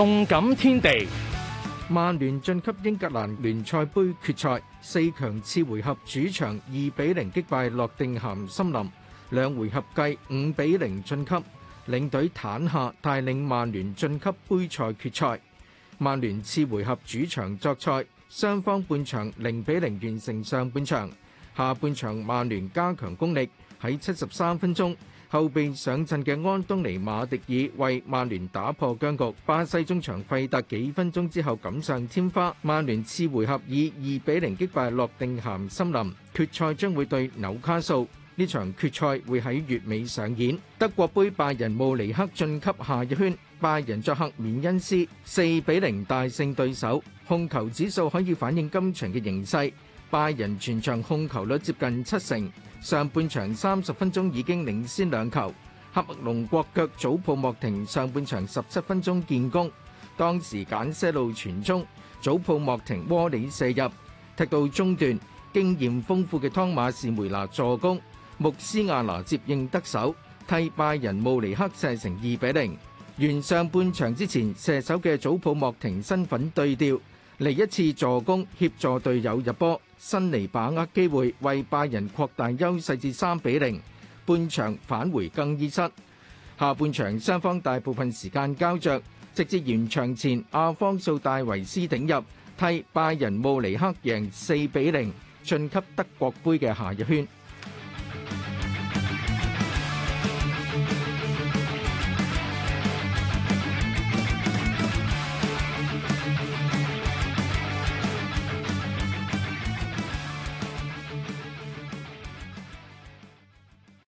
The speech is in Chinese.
动感天地，曼联晋级英格兰联赛杯决赛，四强次回合主场二比零击败洛定咸森林，两回合计五比零晋级，领队坦下带领曼联晋级杯赛决赛。曼联次回合主场作赛，双方半场零比零完成上半场，下半场曼联加强功力，喺七十三分钟。后備上阵嘅安东尼马迪尔为曼联打破僵局，巴西中场费特几分钟之后锦上添花，曼联次回合以二比零击败洛定咸森林，决赛将会对纽卡素，呢场决赛会喺月尾上演。德国杯拜仁慕尼克晋级下一圈，拜仁作客缅恩斯四比零大胜对手，控球指数可以反映今场嘅形势。拜仁全場控球率接近七成，上半場三十分鐘已經領先兩球。黑龍國腳祖普莫廷上半場十七分鐘建功，當時簡些路傳中，祖普莫廷窩里射入，踢到中段經驗豐富嘅湯馬士梅拿助攻，穆斯亞拿接應得手，替拜仁慕尼克射成二比零。完上半場之前，射手嘅祖普莫廷身份對調。嚟一次助攻協助隊友入波，新尼把握機會為拜仁擴大優勢至三比零。半場返回更衣室，下半場雙方大部分時間交着，直至完場前阿方素戴維斯頂入替拜仁慕尼克贏四比零，晉級德國杯嘅下一圈。